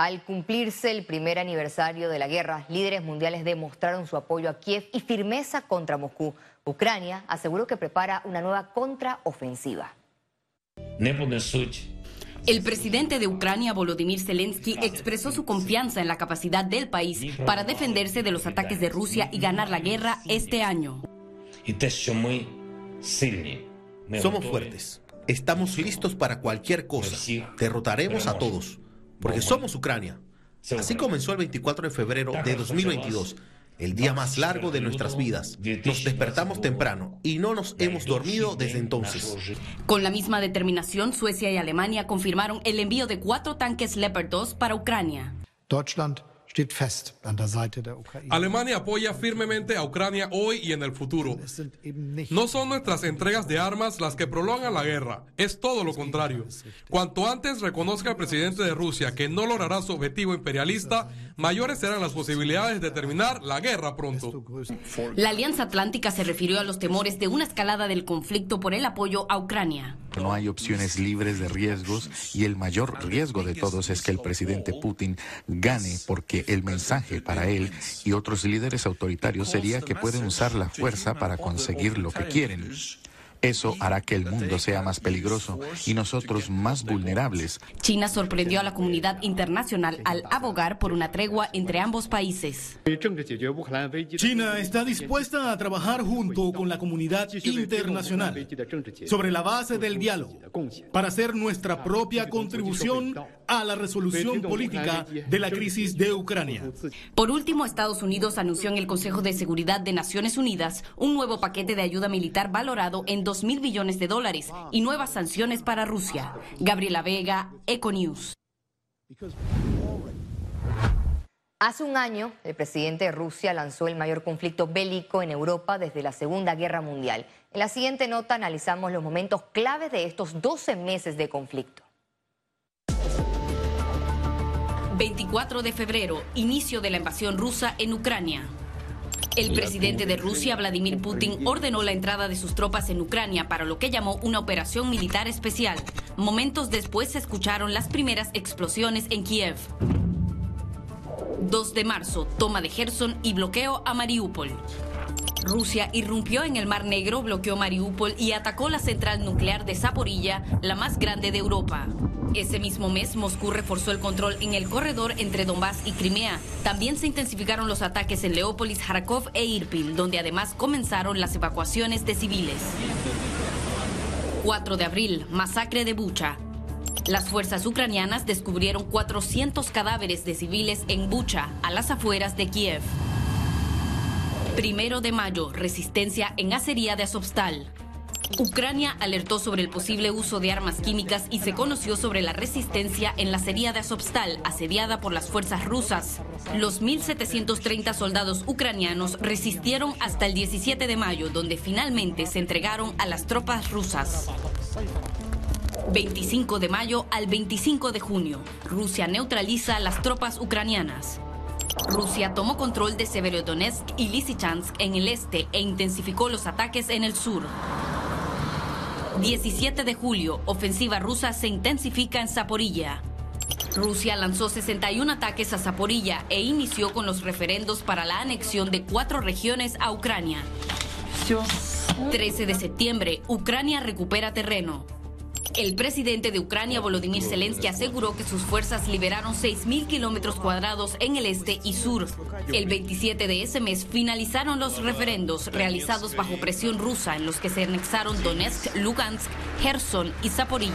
Al cumplirse el primer aniversario de la guerra, líderes mundiales demostraron su apoyo a Kiev y firmeza contra Moscú. Ucrania aseguró que prepara una nueva contraofensiva. El presidente de Ucrania, Volodymyr Zelensky, expresó su confianza en la capacidad del país para defenderse de los ataques de Rusia y ganar la guerra este año. Somos fuertes. Estamos listos para cualquier cosa. Derrotaremos a todos porque somos Ucrania. Así comenzó el 24 de febrero de 2022, el día más largo de nuestras vidas. Nos despertamos temprano y no nos hemos dormido desde entonces. Con la misma determinación, Suecia y Alemania confirmaron el envío de cuatro tanques Leopard 2 para Ucrania. Alemania apoya firmemente a Ucrania hoy y en el futuro. No son nuestras entregas de armas las que prolongan la guerra, es todo lo contrario. Cuanto antes reconozca el presidente de Rusia que no logrará su objetivo imperialista, mayores serán las posibilidades de terminar la guerra pronto. La Alianza Atlántica se refirió a los temores de una escalada del conflicto por el apoyo a Ucrania. No hay opciones libres de riesgos y el mayor riesgo de todos es que el presidente Putin gane porque el mensaje para él y otros líderes autoritarios sería que pueden usar la fuerza para conseguir lo que quieren. Eso hará que el mundo sea más peligroso y nosotros más vulnerables. China sorprendió a la comunidad internacional al abogar por una tregua entre ambos países. China está dispuesta a trabajar junto con la comunidad internacional sobre la base del diálogo para hacer nuestra propia contribución a la resolución política de la crisis de Ucrania. Por último, Estados Unidos anunció en el Consejo de Seguridad de Naciones Unidas un nuevo paquete de ayuda militar valorado en 2 mil millones de dólares y nuevas sanciones para Rusia. Gabriela Vega, Econews. Hace un año, el presidente de Rusia lanzó el mayor conflicto bélico en Europa desde la Segunda Guerra Mundial. En la siguiente nota analizamos los momentos clave de estos 12 meses de conflicto. 24 de febrero, inicio de la invasión rusa en Ucrania. El presidente de Rusia, Vladimir Putin, ordenó la entrada de sus tropas en Ucrania para lo que llamó una operación militar especial. Momentos después se escucharon las primeras explosiones en Kiev. 2 de marzo, toma de Gerson y bloqueo a Mariupol. Rusia irrumpió en el Mar Negro, bloqueó Mariupol y atacó la central nuclear de Zaporilla, la más grande de Europa. Ese mismo mes, Moscú reforzó el control en el corredor entre Donbass y Crimea. También se intensificaron los ataques en Leópolis, Kharkov e Irpin, donde además comenzaron las evacuaciones de civiles. 4 de abril, masacre de Bucha. Las fuerzas ucranianas descubrieron 400 cadáveres de civiles en Bucha, a las afueras de Kiev. Primero de mayo, resistencia en acería de Azovstal. Ucrania alertó sobre el posible uso de armas químicas y se conoció sobre la resistencia en la acería de Azovstal, asediada por las fuerzas rusas. Los 1.730 soldados ucranianos resistieron hasta el 17 de mayo, donde finalmente se entregaron a las tropas rusas. 25 de mayo al 25 de junio, Rusia neutraliza a las tropas ucranianas. Rusia tomó control de Severodonetsk y Lysychansk en el este e intensificó los ataques en el sur. 17 de julio, ofensiva rusa se intensifica en Zaporilla. Rusia lanzó 61 ataques a Zaporilla e inició con los referendos para la anexión de cuatro regiones a Ucrania. 13 de septiembre, Ucrania recupera terreno. El presidente de Ucrania, Volodymyr Zelensky, aseguró que sus fuerzas liberaron 6.000 kilómetros cuadrados en el este y sur. El 27 de ese mes finalizaron los referendos realizados bajo presión rusa en los que se anexaron Donetsk, Lugansk, Gerson y Zaporilla.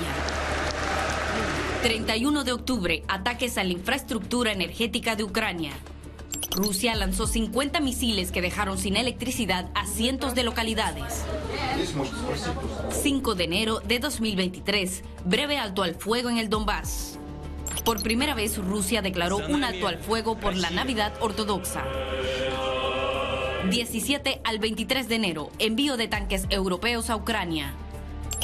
31 de octubre, ataques a la infraestructura energética de Ucrania. Rusia lanzó 50 misiles que dejaron sin electricidad a cientos de localidades. 5 de enero de 2023, breve alto al fuego en el Donbass. Por primera vez Rusia declaró un alto al fuego por la Navidad ortodoxa. 17 al 23 de enero, envío de tanques europeos a Ucrania.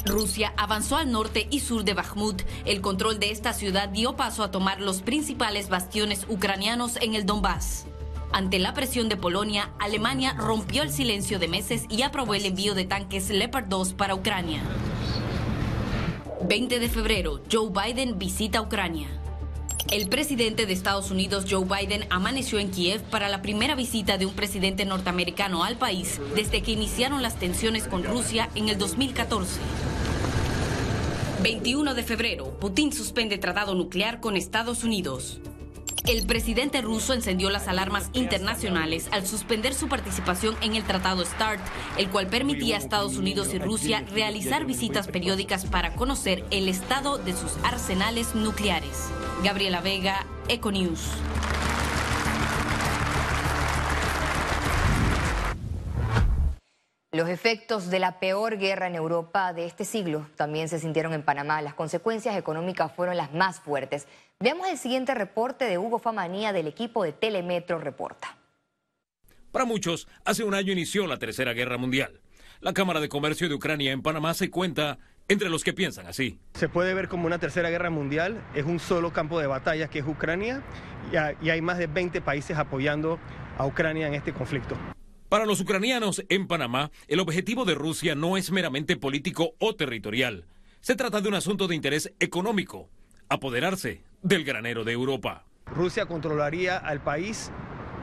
Rusia avanzó al norte y sur de Bakhmut. El control de esta ciudad dio paso a tomar los principales bastiones ucranianos en el Donbass. Ante la presión de Polonia, Alemania rompió el silencio de meses y aprobó el envío de tanques Leopard 2 para Ucrania. 20 de febrero, Joe Biden visita Ucrania. El presidente de Estados Unidos, Joe Biden, amaneció en Kiev para la primera visita de un presidente norteamericano al país desde que iniciaron las tensiones con Rusia en el 2014. 21 de febrero, Putin suspende tratado nuclear con Estados Unidos. El presidente ruso encendió las alarmas internacionales al suspender su participación en el Tratado START, el cual permitía a Estados Unidos y Rusia realizar visitas periódicas para conocer el estado de sus arsenales nucleares. Gabriela Vega, Econews. Los efectos de la peor guerra en Europa de este siglo también se sintieron en Panamá. Las consecuencias económicas fueron las más fuertes. Veamos el siguiente reporte de Hugo Famanía del equipo de Telemetro Reporta. Para muchos, hace un año inició la Tercera Guerra Mundial. La Cámara de Comercio de Ucrania en Panamá se cuenta entre los que piensan así. Se puede ver como una tercera guerra mundial, es un solo campo de batalla que es Ucrania y hay más de 20 países apoyando a Ucrania en este conflicto. Para los ucranianos en Panamá, el objetivo de Rusia no es meramente político o territorial. Se trata de un asunto de interés económico, apoderarse del granero de Europa. Rusia controlaría al país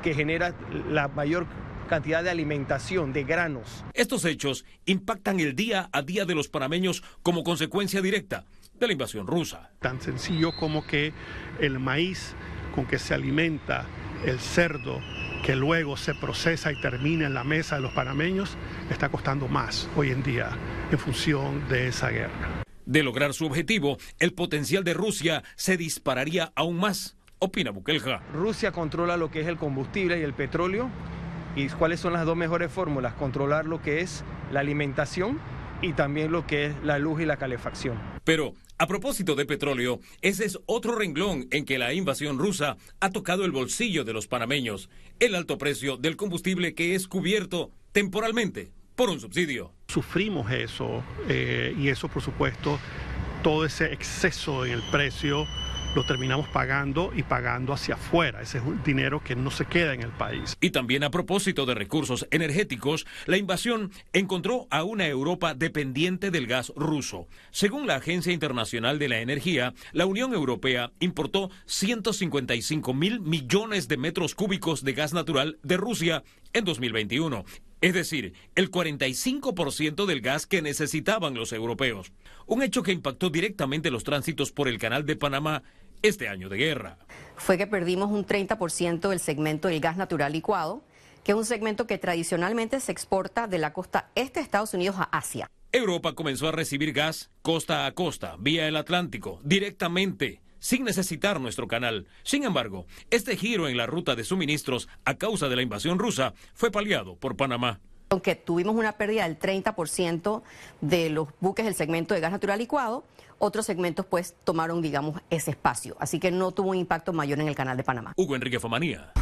que genera la mayor cantidad de alimentación, de granos. Estos hechos impactan el día a día de los panameños como consecuencia directa de la invasión rusa. Tan sencillo como que el maíz con que se alimenta el cerdo que luego se procesa y termina en la mesa de los panameños, está costando más hoy en día en función de esa guerra. De lograr su objetivo, el potencial de Rusia se dispararía aún más, opina Bukelja. Rusia controla lo que es el combustible y el petróleo. ¿Y cuáles son las dos mejores fórmulas? Controlar lo que es la alimentación y también lo que es la luz y la calefacción. Pero a propósito de petróleo, ese es otro renglón en que la invasión rusa ha tocado el bolsillo de los panameños, el alto precio del combustible que es cubierto temporalmente por un subsidio. Sufrimos eso eh, y eso por supuesto, todo ese exceso en el precio lo terminamos pagando y pagando hacia afuera. Ese es un dinero que no se queda en el país. Y también a propósito de recursos energéticos, la invasión encontró a una Europa dependiente del gas ruso. Según la Agencia Internacional de la Energía, la Unión Europea importó 155 mil millones de metros cúbicos de gas natural de Rusia en 2021 es decir, el 45% del gas que necesitaban los europeos, un hecho que impactó directamente los tránsitos por el canal de Panamá este año de guerra. Fue que perdimos un 30% del segmento del gas natural licuado, que es un segmento que tradicionalmente se exporta de la costa este de Estados Unidos a Asia. Europa comenzó a recibir gas costa a costa, vía el Atlántico, directamente, sin necesitar nuestro canal. Sin embargo, este giro en la ruta de suministros a causa de la invasión rusa fue paliado por Panamá. Aunque tuvimos una pérdida del 30% de los buques del segmento de gas natural licuado, otros segmentos pues tomaron, digamos, ese espacio. Así que no tuvo un impacto mayor en el canal de Panamá. Hugo Enrique Fomanía,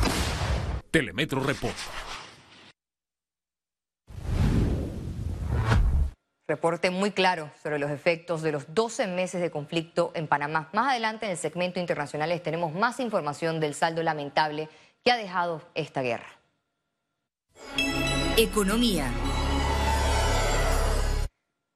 Telemetro Report. Reporte muy claro sobre los efectos de los 12 meses de conflicto en Panamá. Más adelante en el segmento internacional tenemos más información del saldo lamentable que ha dejado esta guerra. Economía.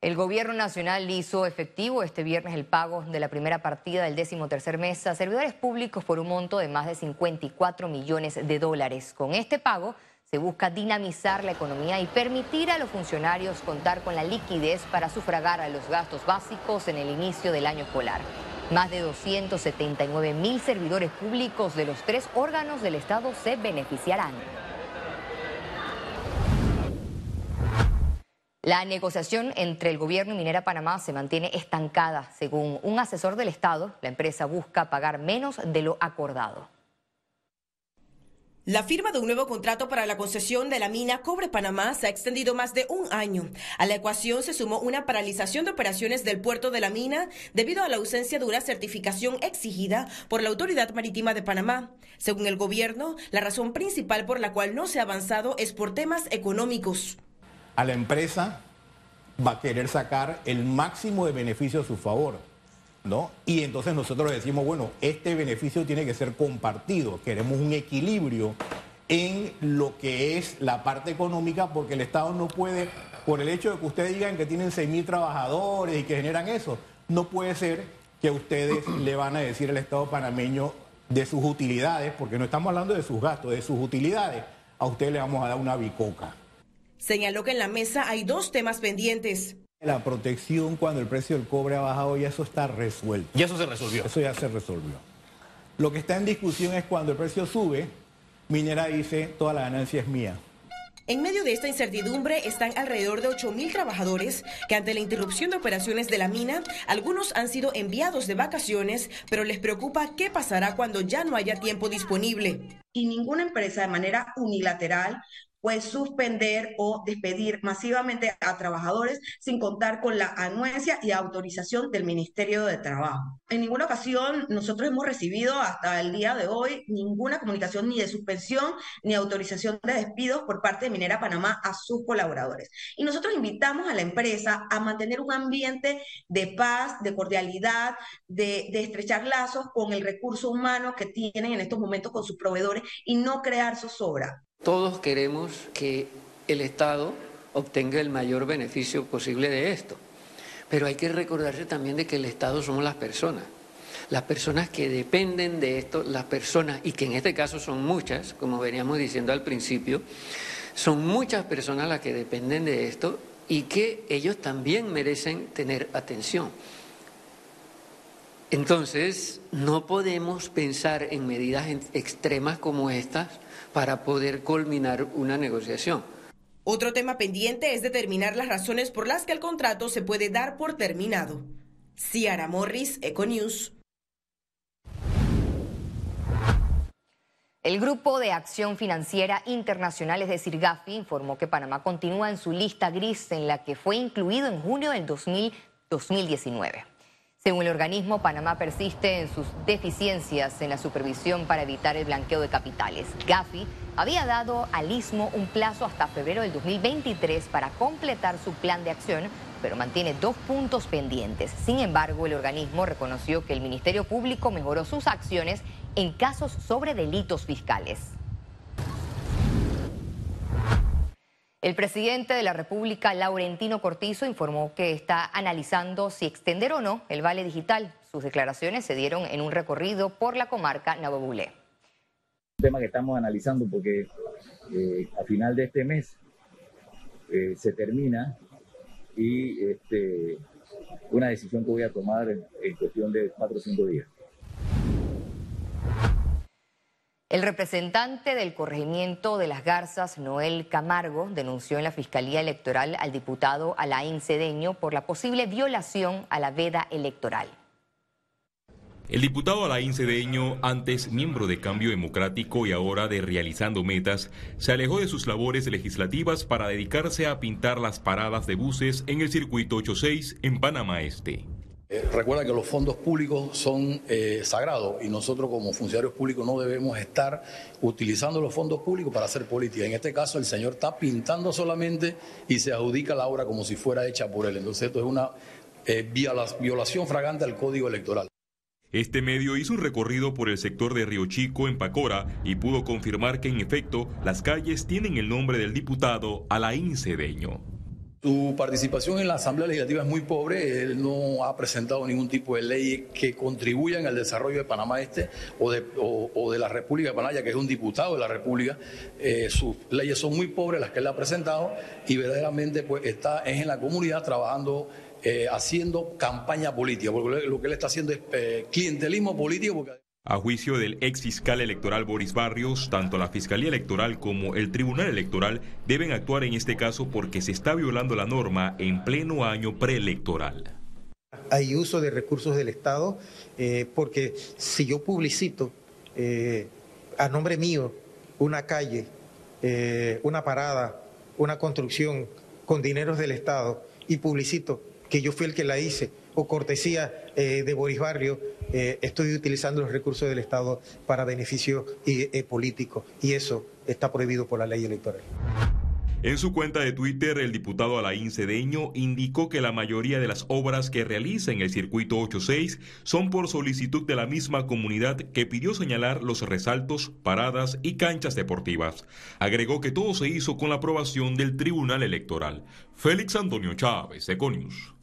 El gobierno nacional hizo efectivo este viernes el pago de la primera partida del décimo tercer mes a servidores públicos por un monto de más de 54 millones de dólares. Con este pago se busca dinamizar la economía y permitir a los funcionarios contar con la liquidez para sufragar a los gastos básicos en el inicio del año escolar. Más de 279 mil servidores públicos de los tres órganos del Estado se beneficiarán. La negociación entre el gobierno y Minera Panamá se mantiene estancada. Según un asesor del Estado, la empresa busca pagar menos de lo acordado. La firma de un nuevo contrato para la concesión de la mina Cobre Panamá se ha extendido más de un año. A la ecuación se sumó una paralización de operaciones del puerto de la mina debido a la ausencia de una certificación exigida por la Autoridad Marítima de Panamá. Según el gobierno, la razón principal por la cual no se ha avanzado es por temas económicos a la empresa va a querer sacar el máximo de beneficio a su favor, ¿no? Y entonces nosotros decimos, bueno, este beneficio tiene que ser compartido, queremos un equilibrio en lo que es la parte económica, porque el Estado no puede, por el hecho de que ustedes digan que tienen 6.000 trabajadores y que generan eso, no puede ser que ustedes le van a decir al Estado panameño de sus utilidades, porque no estamos hablando de sus gastos, de sus utilidades. A ustedes le vamos a dar una bicoca. Señaló que en la mesa hay dos temas pendientes. La protección cuando el precio del cobre ha bajado ya eso está resuelto. Y eso se resolvió. Eso ya se resolvió. Lo que está en discusión es cuando el precio sube, Minera dice, toda la ganancia es mía. En medio de esta incertidumbre están alrededor de 8.000 trabajadores que ante la interrupción de operaciones de la mina, algunos han sido enviados de vacaciones, pero les preocupa qué pasará cuando ya no haya tiempo disponible. Y ninguna empresa de manera unilateral puede suspender o despedir masivamente a trabajadores sin contar con la anuencia y autorización del Ministerio de Trabajo. En ninguna ocasión nosotros hemos recibido hasta el día de hoy ninguna comunicación ni de suspensión ni autorización de despidos por parte de Minera Panamá a sus colaboradores. Y nosotros invitamos a la empresa a mantener un ambiente de paz, de cordialidad, de, de estrechar lazos con el recurso humano que tienen en estos momentos con sus proveedores y no crear zozobra. Todos queremos que el Estado obtenga el mayor beneficio posible de esto, pero hay que recordarse también de que el Estado somos las personas. Las personas que dependen de esto, las personas, y que en este caso son muchas, como veníamos diciendo al principio, son muchas personas las que dependen de esto y que ellos también merecen tener atención. Entonces, no podemos pensar en medidas extremas como estas para poder culminar una negociación. Otro tema pendiente es determinar las razones por las que el contrato se puede dar por terminado. Ciara Morris, Econews. El Grupo de Acción Financiera Internacional, es decir, GAFI, informó que Panamá continúa en su lista gris en la que fue incluido en junio del 2019. Según el organismo, Panamá persiste en sus deficiencias en la supervisión para evitar el blanqueo de capitales. Gafi había dado al Istmo un plazo hasta febrero del 2023 para completar su plan de acción, pero mantiene dos puntos pendientes. Sin embargo, el organismo reconoció que el Ministerio Público mejoró sus acciones en casos sobre delitos fiscales. El presidente de la República, Laurentino Cortizo, informó que está analizando si extender o no el vale digital. Sus declaraciones se dieron en un recorrido por la comarca Navabulé. Un tema que estamos analizando porque eh, a final de este mes eh, se termina y este, una decisión que voy a tomar en cuestión de cuatro o cinco días. El representante del corregimiento de las Garzas, Noel Camargo, denunció en la Fiscalía Electoral al diputado Alain Cedeño por la posible violación a la veda electoral. El diputado Alain Cedeño, antes miembro de Cambio Democrático y ahora de Realizando Metas, se alejó de sus labores legislativas para dedicarse a pintar las paradas de buses en el circuito 86 en Panamá Este. Eh, recuerda que los fondos públicos son eh, sagrados y nosotros como funcionarios públicos no debemos estar utilizando los fondos públicos para hacer política. En este caso el señor está pintando solamente y se adjudica la obra como si fuera hecha por él. Entonces esto es una eh, violación fragante al código electoral. Este medio hizo un recorrido por el sector de Río Chico en Pacora y pudo confirmar que en efecto las calles tienen el nombre del diputado Alain Cedeño. Su participación en la Asamblea Legislativa es muy pobre. Él no ha presentado ningún tipo de ley que contribuyan al desarrollo de Panamá Este o de, o, de la República de Panamá, ya que es un diputado de la República. Eh, sus leyes son muy pobres, las que él ha presentado, y verdaderamente pues, está es en la comunidad trabajando, eh, haciendo campaña política, porque lo que él está haciendo es eh, clientelismo político. Porque... A juicio del ex fiscal electoral Boris Barrios, tanto la Fiscalía Electoral como el Tribunal Electoral deben actuar en este caso porque se está violando la norma en pleno año preelectoral. Hay uso de recursos del Estado eh, porque si yo publicito eh, a nombre mío una calle, eh, una parada, una construcción con dineros del Estado y publicito que yo fui el que la hice o cortesía de Boris Barrio, eh, estoy utilizando los recursos del Estado para beneficio eh, político y eso está prohibido por la ley electoral. En su cuenta de Twitter, el diputado Alain Cedeño indicó que la mayoría de las obras que realiza en el circuito 86 son por solicitud de la misma comunidad que pidió señalar los resaltos, paradas y canchas deportivas. Agregó que todo se hizo con la aprobación del Tribunal Electoral. Félix Antonio Chávez, Econius.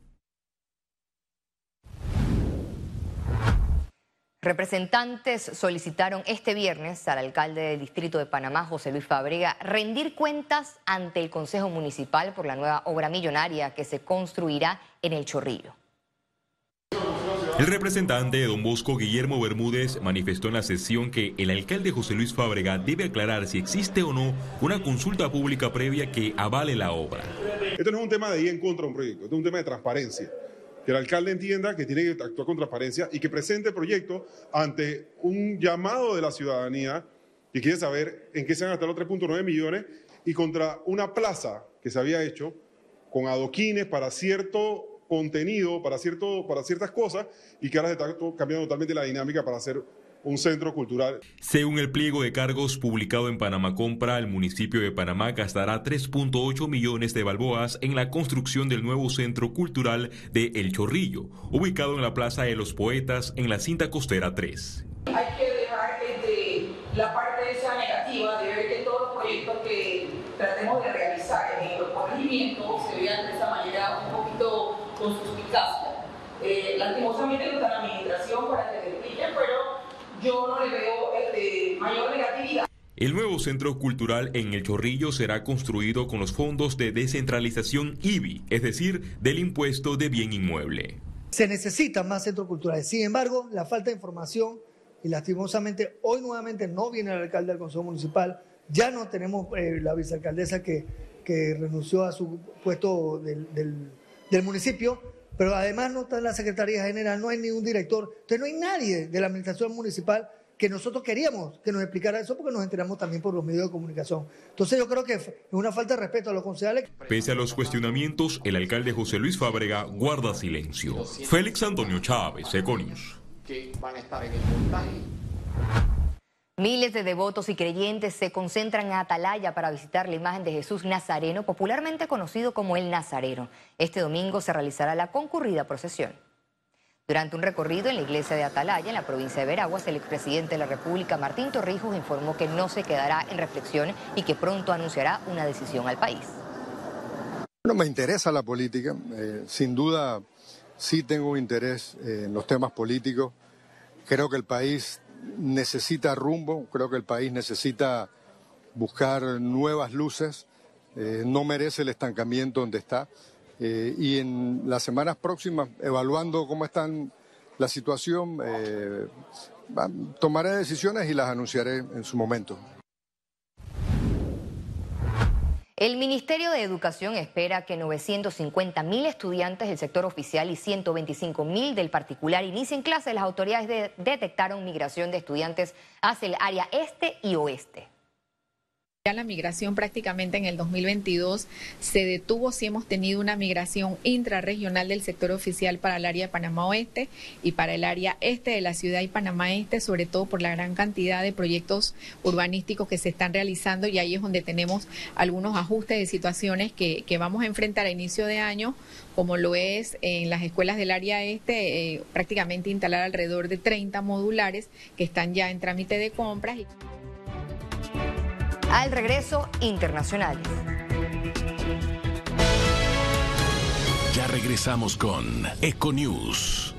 Representantes solicitaron este viernes al alcalde del Distrito de Panamá, José Luis Fabrega, rendir cuentas ante el Consejo Municipal por la nueva obra millonaria que se construirá en el Chorrillo. El representante de Don Bosco, Guillermo Bermúdez, manifestó en la sesión que el alcalde José Luis Fábrega debe aclarar si existe o no una consulta pública previa que avale la obra. Esto no es un tema de ir en contra de un proyecto, esto es un tema de transparencia. Que el alcalde entienda que tiene que actuar con transparencia y que presente el proyecto ante un llamado de la ciudadanía que quiere saber en qué se van a gastar los 3.9 millones y contra una plaza que se había hecho con adoquines para cierto contenido para, cierto, para ciertas cosas y que ahora se está cambiando totalmente la dinámica para hacer un centro cultural. Según el pliego de cargos publicado en Panamá Compra, el municipio de Panamá gastará 3.8 millones de balboas en la construcción del nuevo centro cultural de El Chorrillo, ubicado en la Plaza de los Poetas en la cinta costera 3. Hay que dejar de la parte esa negativa de ver que todos los proyectos que tratemos de realizar en los corregimientos se vean de esa manera un poquito con suspicacia. Eh, lastimosamente no está la administración para que desbrillen, pero yo no le veo este, mayor negatividad. El nuevo centro cultural en El Chorrillo será construido con los fondos de descentralización IBI, es decir, del impuesto de bien inmueble. Se necesitan más centros culturales. Sin embargo, la falta de información y lastimosamente hoy nuevamente no viene el alcalde del Consejo Municipal. Ya no tenemos eh, la vicealcaldesa que, que renunció a su puesto del, del del municipio, pero además no está en la Secretaría General, no hay ningún director, entonces no hay nadie de la Administración Municipal que nosotros queríamos que nos explicara eso porque nos enteramos también por los medios de comunicación. Entonces yo creo que es una falta de respeto a los concejales. Pese a los cuestionamientos, el alcalde José Luis Fábrega guarda silencio. Félix Antonio Chávez, Econius. Que van a estar en el Miles de devotos y creyentes se concentran en Atalaya para visitar la imagen de Jesús Nazareno, popularmente conocido como el Nazareno. Este domingo se realizará la concurrida procesión. Durante un recorrido en la iglesia de Atalaya, en la provincia de Veraguas, el expresidente de la República, Martín Torrijos, informó que no se quedará en reflexión y que pronto anunciará una decisión al país. No me interesa la política, eh, sin duda sí tengo interés eh, en los temas políticos. Creo que el país necesita rumbo, creo que el país necesita buscar nuevas luces, eh, no merece el estancamiento donde está. Eh, y en las semanas próximas, evaluando cómo está la situación, eh, tomaré decisiones y las anunciaré en su momento. El Ministerio de Educación espera que 950 mil estudiantes del sector oficial y 125 mil del particular inicien clases. Las autoridades detectaron migración de estudiantes hacia el área este y oeste. La migración prácticamente en el 2022 se detuvo si hemos tenido una migración intrarregional del sector oficial para el área de Panamá Oeste y para el área este de la ciudad y Panamá Este, sobre todo por la gran cantidad de proyectos urbanísticos que se están realizando y ahí es donde tenemos algunos ajustes de situaciones que, vamos a enfrentar a inicio de año, como lo es en las escuelas del área este, eh, prácticamente instalar alrededor de 30 modulares que están ya en trámite de compras. Al regreso, internacionales. Ya regresamos con Econews.